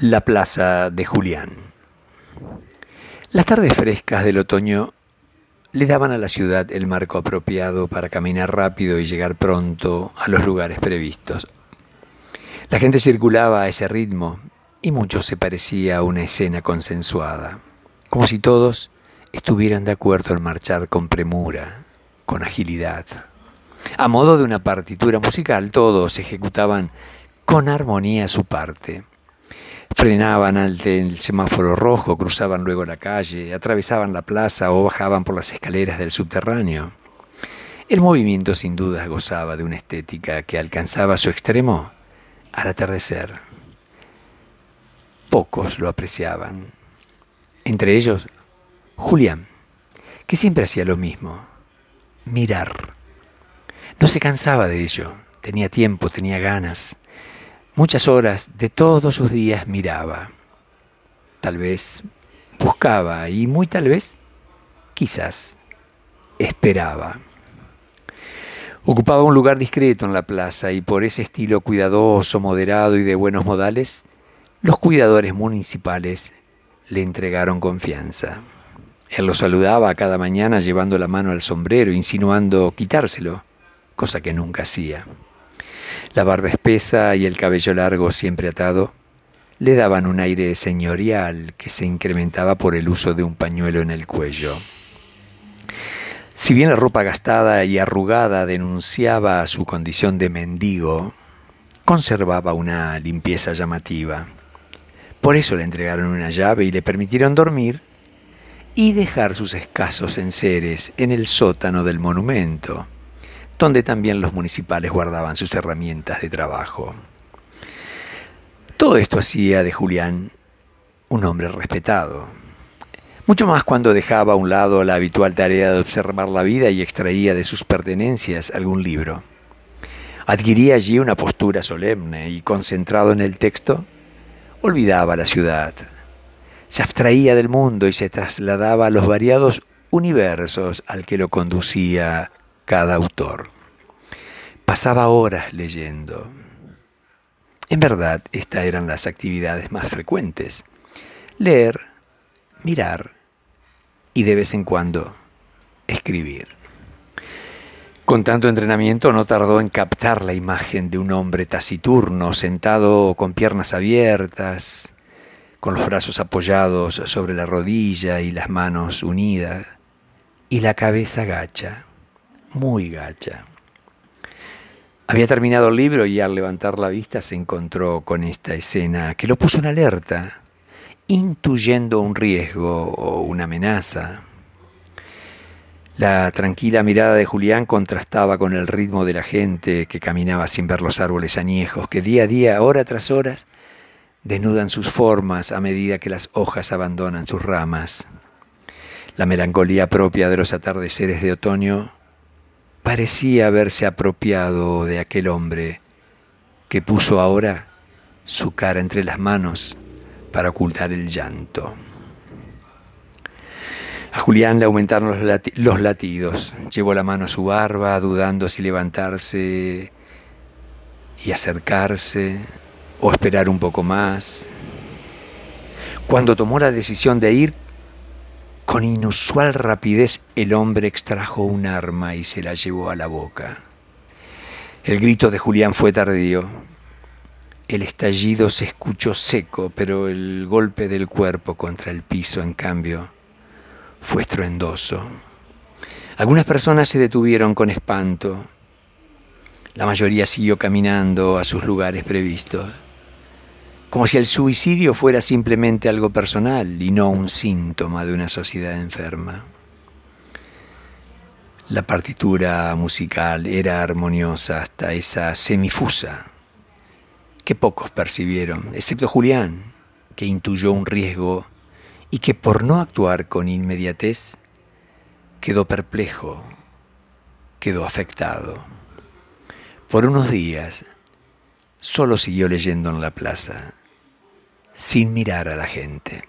La plaza de Julián. Las tardes frescas del otoño le daban a la ciudad el marco apropiado para caminar rápido y llegar pronto a los lugares previstos. La gente circulaba a ese ritmo y mucho se parecía a una escena consensuada, como si todos estuvieran de acuerdo en marchar con premura, con agilidad. A modo de una partitura musical, todos ejecutaban con armonía su parte Frenaban ante el semáforo rojo, cruzaban luego la calle, atravesaban la plaza o bajaban por las escaleras del subterráneo. El movimiento sin duda gozaba de una estética que alcanzaba su extremo al atardecer. Pocos lo apreciaban. Entre ellos, Julián, que siempre hacía lo mismo, mirar. No se cansaba de ello, tenía tiempo, tenía ganas. Muchas horas de todos sus días miraba. Tal vez buscaba y muy tal vez, quizás, esperaba. Ocupaba un lugar discreto en la plaza y por ese estilo cuidadoso, moderado y de buenos modales, los cuidadores municipales le entregaron confianza. Él lo saludaba cada mañana llevando la mano al sombrero, insinuando quitárselo, cosa que nunca hacía. La barba espesa y el cabello largo siempre atado le daban un aire señorial que se incrementaba por el uso de un pañuelo en el cuello. Si bien la ropa gastada y arrugada denunciaba su condición de mendigo, conservaba una limpieza llamativa. Por eso le entregaron una llave y le permitieron dormir y dejar sus escasos enseres en el sótano del monumento donde también los municipales guardaban sus herramientas de trabajo. Todo esto hacía de Julián un hombre respetado, mucho más cuando dejaba a un lado la habitual tarea de observar la vida y extraía de sus pertenencias algún libro. Adquiría allí una postura solemne y concentrado en el texto, olvidaba la ciudad, se abstraía del mundo y se trasladaba a los variados universos al que lo conducía cada autor. Pasaba horas leyendo. En verdad, estas eran las actividades más frecuentes. Leer, mirar y de vez en cuando escribir. Con tanto entrenamiento no tardó en captar la imagen de un hombre taciturno, sentado con piernas abiertas, con los brazos apoyados sobre la rodilla y las manos unidas, y la cabeza gacha muy gacha. Había terminado el libro y al levantar la vista se encontró con esta escena que lo puso en alerta, intuyendo un riesgo o una amenaza. La tranquila mirada de Julián contrastaba con el ritmo de la gente que caminaba sin ver los árboles añejos, que día a día, hora tras hora, desnudan sus formas a medida que las hojas abandonan sus ramas. La melancolía propia de los atardeceres de otoño parecía haberse apropiado de aquel hombre que puso ahora su cara entre las manos para ocultar el llanto. A Julián le aumentaron los, latidos. Llevó la mano a su barba, dudando si levantarse y acercarse o esperar un poco más. Cuando tomó la decisión de ir, con inusual rapidez el hombre extrajo un arma y se la llevó a la boca. El grito de Julián fue tardío. El estallido se escuchó seco, pero el golpe del cuerpo contra el piso, en cambio, fue estruendoso. Algunas personas se detuvieron con espanto. La mayoría siguió caminando a sus lugares previstos como si el suicidio fuera simplemente algo personal y no un síntoma de una sociedad enferma. La partitura musical era armoniosa hasta esa semifusa que pocos percibieron, excepto Julián, que intuyó un riesgo y que por no actuar con inmediatez quedó perplejo, quedó afectado. Por unos días solo siguió leyendo en la plaza sin mirar a la gente.